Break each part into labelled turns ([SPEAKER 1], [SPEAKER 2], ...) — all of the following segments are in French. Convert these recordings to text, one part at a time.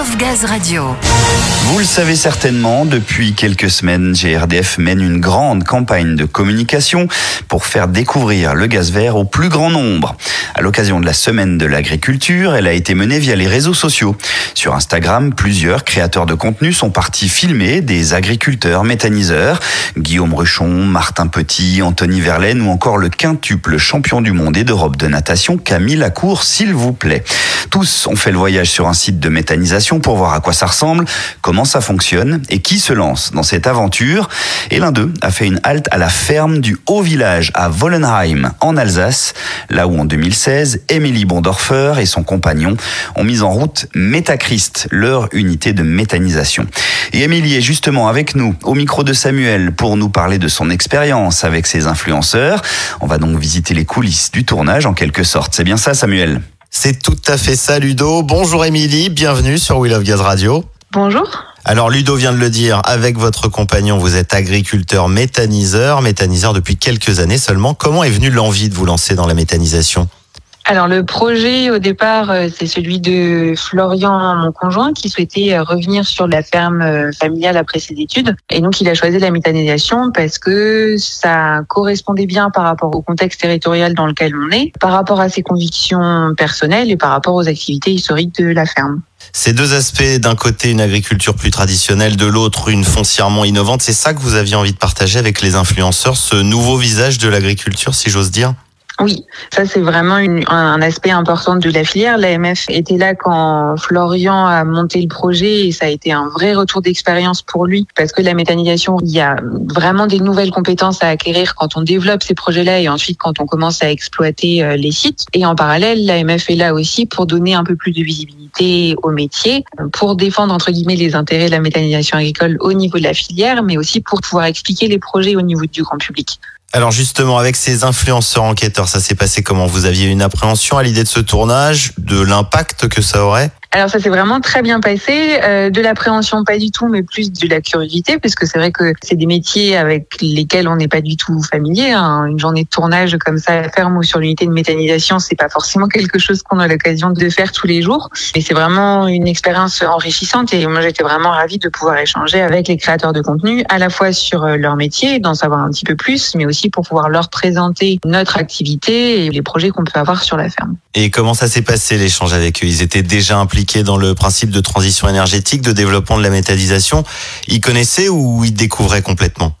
[SPEAKER 1] Of Gaz Radio.
[SPEAKER 2] Vous le savez certainement, depuis quelques semaines, GRDF mène une grande campagne de communication pour faire découvrir le gaz vert au plus grand nombre. À l'occasion de la semaine de l'agriculture, elle a été menée via les réseaux sociaux. Sur Instagram, plusieurs créateurs de contenu sont partis filmer des agriculteurs méthaniseurs. Guillaume Ruchon, Martin Petit, Anthony Verlaine ou encore le quintuple champion du monde et d'Europe de natation Camille Lacour, s'il vous plaît. Tous ont fait le voyage sur un site de méthanisation pour voir à quoi ça ressemble, comment ça fonctionne et qui se lance dans cette aventure. Et l'un d'eux a fait une halte à la ferme du Haut Village à Wollenheim, en Alsace, là où en 2016, Émilie Bondorfer et son compagnon ont mis en route Métachrist, leur unité de méthanisation. Et Émilie est justement avec nous au micro de Samuel pour nous parler de son expérience avec ses influenceurs. On va donc visiter les coulisses du tournage en quelque sorte. C'est bien ça Samuel?
[SPEAKER 3] C'est tout à fait ça, Ludo. Bonjour Émilie, bienvenue sur Will of Gaz Radio.
[SPEAKER 4] Bonjour.
[SPEAKER 3] Alors Ludo vient de le dire, avec votre compagnon, vous êtes agriculteur méthaniseur, méthaniseur depuis quelques années seulement. Comment est venue l'envie de vous lancer dans la méthanisation?
[SPEAKER 4] Alors le projet au départ, euh, c'est celui de Florian, mon conjoint, qui souhaitait euh, revenir sur la ferme euh, familiale après ses études. Et donc il a choisi la méthanisation parce que ça correspondait bien par rapport au contexte territorial dans lequel on est, par rapport à ses convictions personnelles et par rapport aux activités historiques de la ferme.
[SPEAKER 3] Ces deux aspects, d'un côté une agriculture plus traditionnelle, de l'autre une foncièrement innovante, c'est ça que vous aviez envie de partager avec les influenceurs, ce nouveau visage de l'agriculture, si j'ose dire?
[SPEAKER 4] Oui, ça c'est vraiment un aspect important de la filière. L'AMF était là quand Florian a monté le projet et ça a été un vrai retour d'expérience pour lui parce que la méthanisation, il y a vraiment des nouvelles compétences à acquérir quand on développe ces projets-là et ensuite quand on commence à exploiter euh, les sites. Et en parallèle, l'AMF est là aussi pour donner un peu plus de visibilité au métier, pour défendre entre guillemets les intérêts de la méthanisation agricole au niveau de la filière, mais aussi pour pouvoir expliquer les projets au niveau du grand public.
[SPEAKER 3] Alors justement, avec ces influenceurs enquêteurs, ça s'est passé comment? Vous aviez une appréhension à l'idée de ce tournage, de l'impact que ça aurait?
[SPEAKER 4] Alors ça s'est vraiment très bien passé. Euh, de l'appréhension pas du tout, mais plus de la curiosité, parce que c'est vrai que c'est des métiers avec lesquels on n'est pas du tout familier. Hein. Une journée de tournage comme ça à ferme ou sur l'unité de méthanisation, c'est pas forcément quelque chose qu'on a l'occasion de faire tous les jours. Mais c'est vraiment une expérience enrichissante et moi j'étais vraiment ravie de pouvoir échanger avec les créateurs de contenu, à la fois sur euh, leur métier, d'en savoir un petit peu plus, mais aussi pour pouvoir leur présenter notre activité et les projets qu'on peut avoir sur la ferme.
[SPEAKER 3] Et comment ça s'est passé l'échange avec eux? Ils étaient déjà impliqués dans le principe de transition énergétique, de développement de la méthanisation, ils connaissaient ou ils découvraient complètement?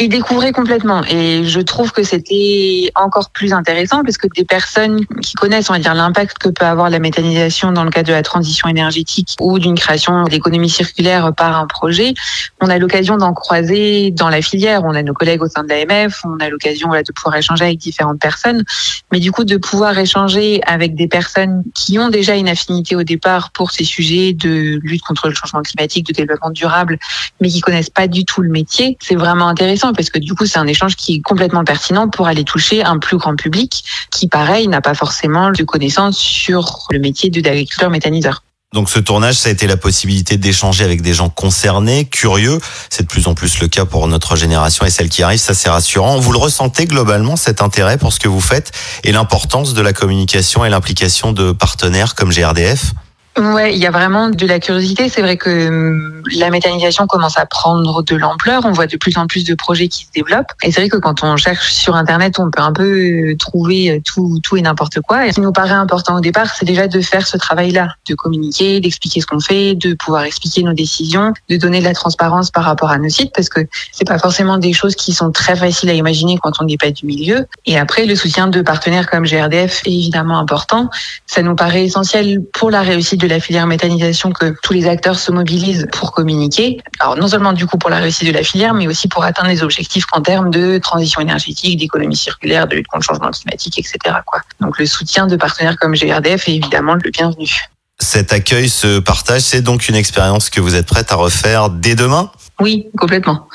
[SPEAKER 4] Il découvrait complètement. Et je trouve que c'était encore plus intéressant parce que des personnes qui connaissent on va dire l'impact que peut avoir la méthanisation dans le cadre de la transition énergétique ou d'une création d'économie circulaire par un projet, on a l'occasion d'en croiser dans la filière, on a nos collègues au sein de l'AMF, on a l'occasion de pouvoir échanger avec différentes personnes, mais du coup de pouvoir échanger avec des personnes qui ont déjà une affinité au départ pour ces sujets de lutte contre le changement climatique, de développement durable, mais qui connaissent pas du tout le métier, c'est vraiment intéressant parce que du coup, c'est un échange qui est complètement pertinent pour aller toucher un plus grand public qui, pareil, n'a pas forcément de connaissances sur le métier d'agriculteur méthaniseur.
[SPEAKER 3] Donc ce tournage, ça a été la possibilité d'échanger avec des gens concernés, curieux. C'est de plus en plus le cas pour notre génération et celle qui arrive, ça c'est rassurant. Vous le ressentez globalement, cet intérêt pour ce que vous faites et l'importance de la communication et l'implication de partenaires comme GRDF
[SPEAKER 4] Ouais, il y a vraiment de la curiosité. C'est vrai que hum, la méthanisation commence à prendre de l'ampleur. On voit de plus en plus de projets qui se développent. Et c'est vrai que quand on cherche sur Internet, on peut un peu trouver tout, tout et n'importe quoi. Et ce qui nous paraît important au départ, c'est déjà de faire ce travail-là, de communiquer, d'expliquer ce qu'on fait, de pouvoir expliquer nos décisions, de donner de la transparence par rapport à nos sites, parce que c'est pas forcément des choses qui sont très faciles à imaginer quand on n'est pas du milieu. Et après, le soutien de partenaires comme GRDF est évidemment important. Ça nous paraît essentiel pour la réussite de la filière méthanisation que tous les acteurs se mobilisent pour communiquer. Alors non seulement du coup pour la réussite de la filière, mais aussi pour atteindre les objectifs en termes de transition énergétique, d'économie circulaire, de lutte contre le changement climatique, etc. Donc le soutien de partenaires comme GRDF est évidemment le bienvenu.
[SPEAKER 3] Cet accueil, ce partage, c'est donc une expérience que vous êtes prête à refaire dès demain?
[SPEAKER 4] Oui, complètement.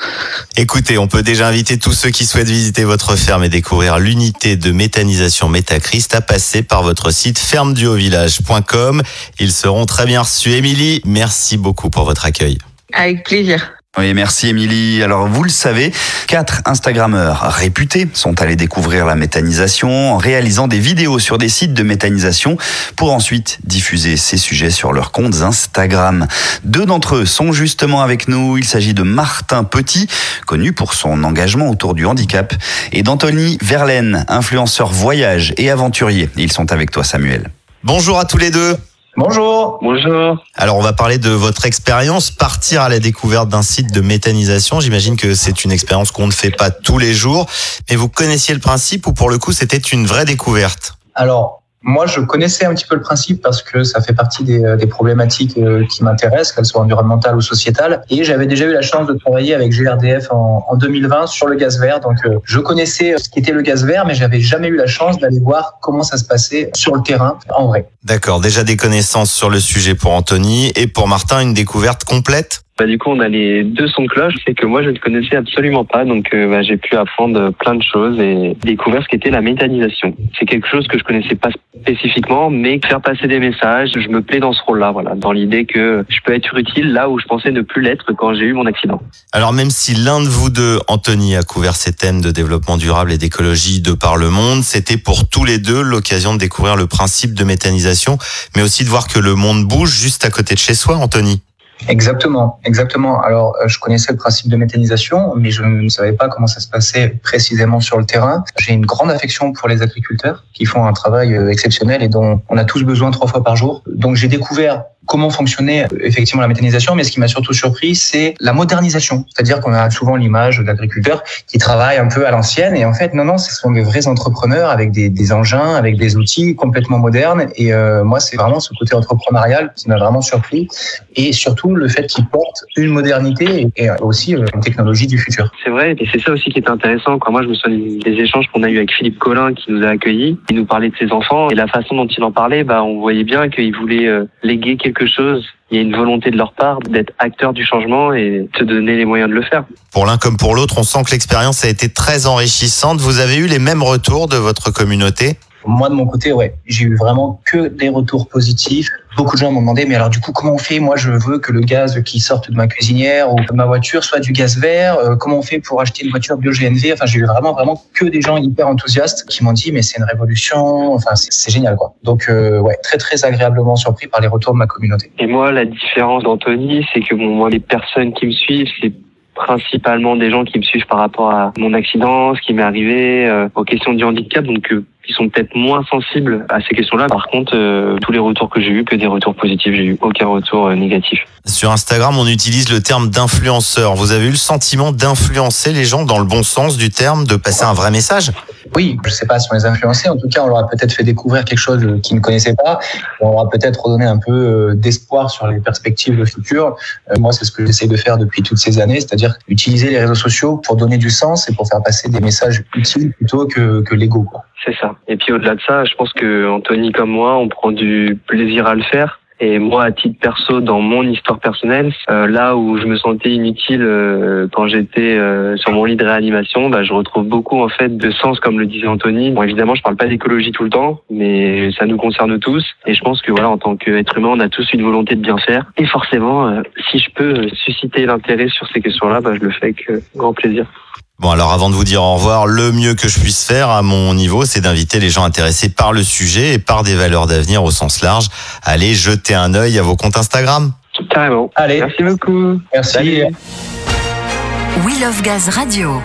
[SPEAKER 3] Écoutez, on peut déjà inviter tous ceux qui souhaitent visiter votre ferme et découvrir l'unité de méthanisation Métachrist à passer par votre site fermeduhauvillage.com. Ils seront très bien reçus. Émilie, merci beaucoup pour votre accueil.
[SPEAKER 4] Avec plaisir.
[SPEAKER 2] Oui, merci Émilie. Alors vous le savez, quatre Instagrammeurs réputés sont allés découvrir la méthanisation en réalisant des vidéos sur des sites de méthanisation pour ensuite diffuser ces sujets sur leurs comptes Instagram. Deux d'entre eux sont justement avec nous. Il s'agit de Martin Petit, connu pour son engagement autour du handicap, et d'Anthony Verlaine, influenceur voyage et aventurier. Ils sont avec toi Samuel.
[SPEAKER 3] Bonjour à tous les deux.
[SPEAKER 1] Bonjour.
[SPEAKER 5] Bonjour.
[SPEAKER 3] Alors on va parler de votre expérience, partir à la découverte d'un site de méthanisation. J'imagine que c'est une expérience qu'on ne fait pas tous les jours, mais vous connaissiez le principe ou pour le coup c'était une vraie découverte?
[SPEAKER 1] Alors moi, je connaissais un petit peu le principe parce que ça fait partie des, euh, des problématiques euh, qui m'intéressent, qu'elles soient environnementales ou sociétales. Et j'avais déjà eu la chance de travailler avec GRDF en, en 2020 sur le gaz vert. Donc, euh, je connaissais ce qu'était le gaz vert, mais j'avais jamais eu la chance d'aller voir comment ça se passait sur le terrain en vrai.
[SPEAKER 3] D'accord, déjà des connaissances sur le sujet pour Anthony et pour Martin, une découverte complète?
[SPEAKER 5] Bah, du coup, on a les deux sons de cloche, c'est que moi, je ne connaissais absolument pas, donc euh, bah, j'ai pu apprendre plein de choses et découvrir ce qu'était la méthanisation. C'est quelque chose que je connaissais pas spécifiquement, mais faire passer des messages, je me plais dans ce rôle-là, voilà, dans l'idée que je peux être utile là où je pensais ne plus l'être quand j'ai eu mon accident.
[SPEAKER 3] Alors même si l'un de vous deux, Anthony, a couvert ces thèmes de développement durable et d'écologie de par le monde, c'était pour tous les deux l'occasion de découvrir le principe de méthanisation, mais aussi de voir que le monde bouge juste à côté de chez soi, Anthony.
[SPEAKER 1] Exactement, exactement. Alors, euh, je connaissais le principe de méthanisation, mais je ne savais pas comment ça se passait précisément sur le terrain. J'ai une grande affection pour les agriculteurs qui font un travail euh, exceptionnel et dont on a tous besoin trois fois par jour. Donc, j'ai découvert comment fonctionnait euh, effectivement la méthanisation, mais ce qui m'a surtout surpris, c'est la modernisation. C'est-à-dire qu'on a souvent l'image d'agriculteurs qui travaillent un peu à l'ancienne, et en fait, non, non, ce sont des vrais entrepreneurs avec des, engins, avec des outils complètement modernes. Et euh, moi, c'est vraiment ce côté entrepreneurial qui m'a vraiment surpris, et surtout le fait qu'ils portent une modernité et aussi euh, une technologie du futur.
[SPEAKER 5] C'est vrai, et c'est ça aussi qui est intéressant. Moi, je me souviens des échanges qu'on a eu avec Philippe Collin, qui nous a accueillis, il nous parlait de ses enfants, et la façon dont il en parlait, bah, on voyait bien qu'il voulait léguer quelque quelque chose, il y a une volonté de leur part d'être acteur du changement et de donner les moyens de le faire.
[SPEAKER 3] Pour l'un comme pour l'autre, on sent que l'expérience a été très enrichissante. Vous avez eu les mêmes retours de votre communauté?
[SPEAKER 1] Moi, de mon côté, ouais, j'ai eu vraiment que des retours positifs. Beaucoup de gens m'ont demandé, mais alors du coup, comment on fait? Moi, je veux que le gaz qui sorte de ma cuisinière ou de ma voiture soit du gaz vert. Euh, comment on fait pour acheter une voiture bio-GNV Enfin, j'ai eu vraiment, vraiment que des gens hyper enthousiastes qui m'ont dit, mais c'est une révolution. Enfin, c'est génial, quoi. Donc, euh, ouais, très, très agréablement surpris par les retours de ma communauté.
[SPEAKER 5] Et moi, la différence d'Anthony, c'est que moi, les personnes qui me suivent, c'est principalement des gens qui me suivent par rapport à mon accident, ce qui m'est arrivé, euh, aux questions du handicap. Donc, euh, qui sont peut-être moins sensibles à ces questions-là. Par contre, euh, tous les retours que j'ai eus, que des retours positifs, j'ai eu aucun retour euh, négatif.
[SPEAKER 3] Sur Instagram, on utilise le terme d'influenceur. Vous avez eu le sentiment d'influencer les gens dans le bon sens du terme, de passer un vrai message?
[SPEAKER 1] Oui, je sais pas si on les a influencés. En tout cas, on leur a peut-être fait découvrir quelque chose qu'ils ne connaissaient pas. On leur a peut-être redonné un peu euh, d'espoir sur les perspectives de futur. Moi, c'est ce que j'essaie de faire depuis toutes ces années, c'est-à-dire utiliser les réseaux sociaux pour donner du sens et pour faire passer des messages utiles plutôt que, que l'ego.
[SPEAKER 5] C'est ça. Et puis au-delà de ça, je pense que Anthony comme moi, on prend du plaisir à le faire. Et moi, à titre perso, dans mon histoire personnelle, euh, là où je me sentais inutile euh, quand j'étais euh, sur mon lit de réanimation, bah, je retrouve beaucoup en fait de sens, comme le disait Anthony. Bon, évidemment, je parle pas d'écologie tout le temps, mais ça nous concerne tous. Et je pense que voilà, en tant qu'être humain, on a tous une volonté de bien faire. Et forcément, si je peux susciter l'intérêt sur ces questions-là, bah, je le fais avec grand plaisir.
[SPEAKER 3] Bon, alors avant de vous dire au revoir, le mieux que je puisse faire à mon niveau, c'est d'inviter les gens intéressés par le sujet et par des valeurs d'avenir au sens large. Allez jeter un œil à vos comptes Instagram.
[SPEAKER 5] Carrément.
[SPEAKER 1] Allez.
[SPEAKER 5] Merci beaucoup.
[SPEAKER 1] Merci.
[SPEAKER 6] We Love Gaz Radio.